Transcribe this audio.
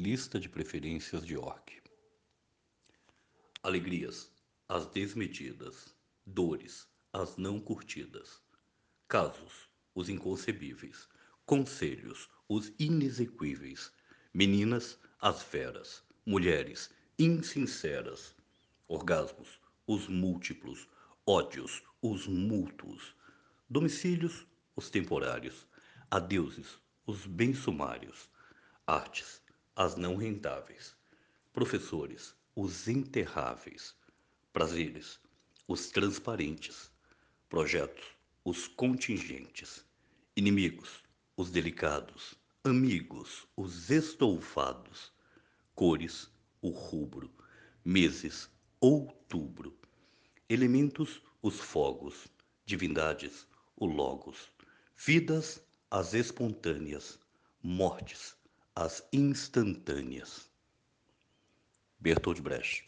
Lista de preferências de York. Alegrias, as desmedidas. Dores, as não curtidas. Casos, os inconcebíveis. Conselhos, os inexequíveis. Meninas, as feras. Mulheres, insinceras. Orgasmos, os múltiplos. Ódios, os mútuos. Domicílios, os temporários. Adeuses, os bem sumários. Artes, as não rentáveis. Professores, os enterráveis. Prazeres, os transparentes. Projetos, os contingentes. Inimigos, os delicados. Amigos, os estoufados. Cores, o rubro. Meses, outubro. Elementos, os fogos. Divindades, o logos. Vidas, as espontâneas. Mortes, as instantâneas. Bertold Brecht